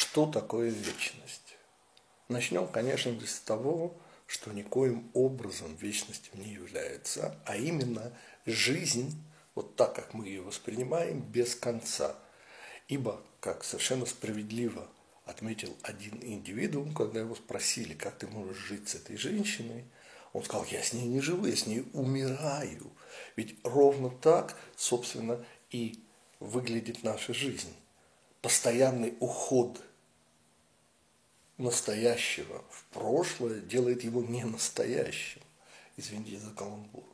Что такое вечность? Начнем, конечно, с того, что никоим образом вечностью не является, а именно жизнь, вот так, как мы ее воспринимаем, без конца. Ибо, как совершенно справедливо отметил один индивидуум, когда его спросили, как ты можешь жить с этой женщиной, он сказал, я с ней не живу, я с ней умираю. Ведь ровно так, собственно, и выглядит наша жизнь. Постоянный уход настоящего в прошлое делает его не настоящим. Извините за каламбур.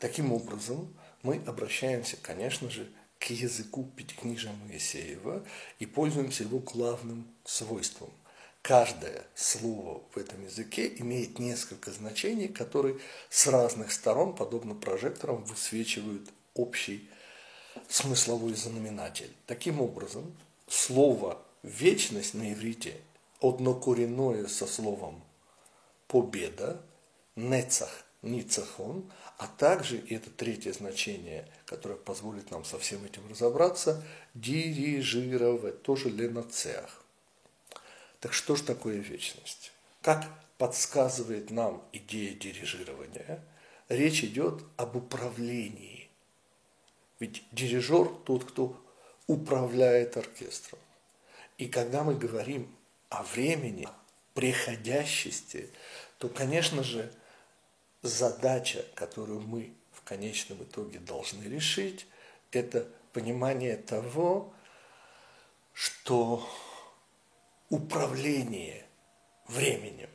Таким образом, мы обращаемся, конечно же, к языку Пятикнижия Моисеева и пользуемся его главным свойством. Каждое слово в этом языке имеет несколько значений, которые с разных сторон, подобно прожекторам, высвечивают общий смысловой знаменатель. Таким образом, слово «вечность» на иврите однокоренное со словом «победа», «нецах», «ницахон», а также, и это третье значение, которое позволит нам со всем этим разобраться, «дирижировать», тоже «ленацеах». Так что же такое вечность? Как подсказывает нам идея дирижирования, речь идет об управлении. Ведь дирижер тот, кто управляет оркестром. И когда мы говорим о времени, приходящести, то, конечно же, задача, которую мы в конечном итоге должны решить, это понимание того, что управление временем,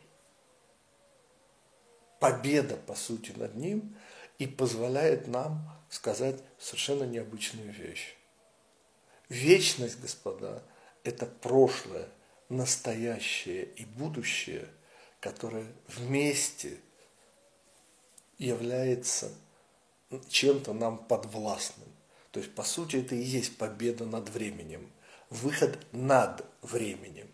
победа, по сути, над ним и позволяет нам сказать совершенно необычную вещь. Вечность, господа, это прошлое, настоящее и будущее, которое вместе является чем-то нам подвластным. То есть, по сути, это и есть победа над временем, выход над временем.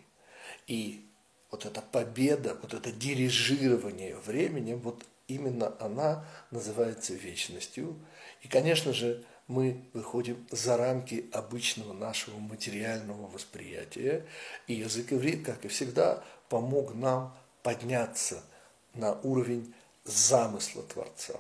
И вот эта победа, вот это дирижирование временем, вот именно она называется вечностью. И, конечно же, мы выходим за рамки обычного нашего материального восприятия. И язык иврит, как и всегда, помог нам подняться на уровень замысла Творца.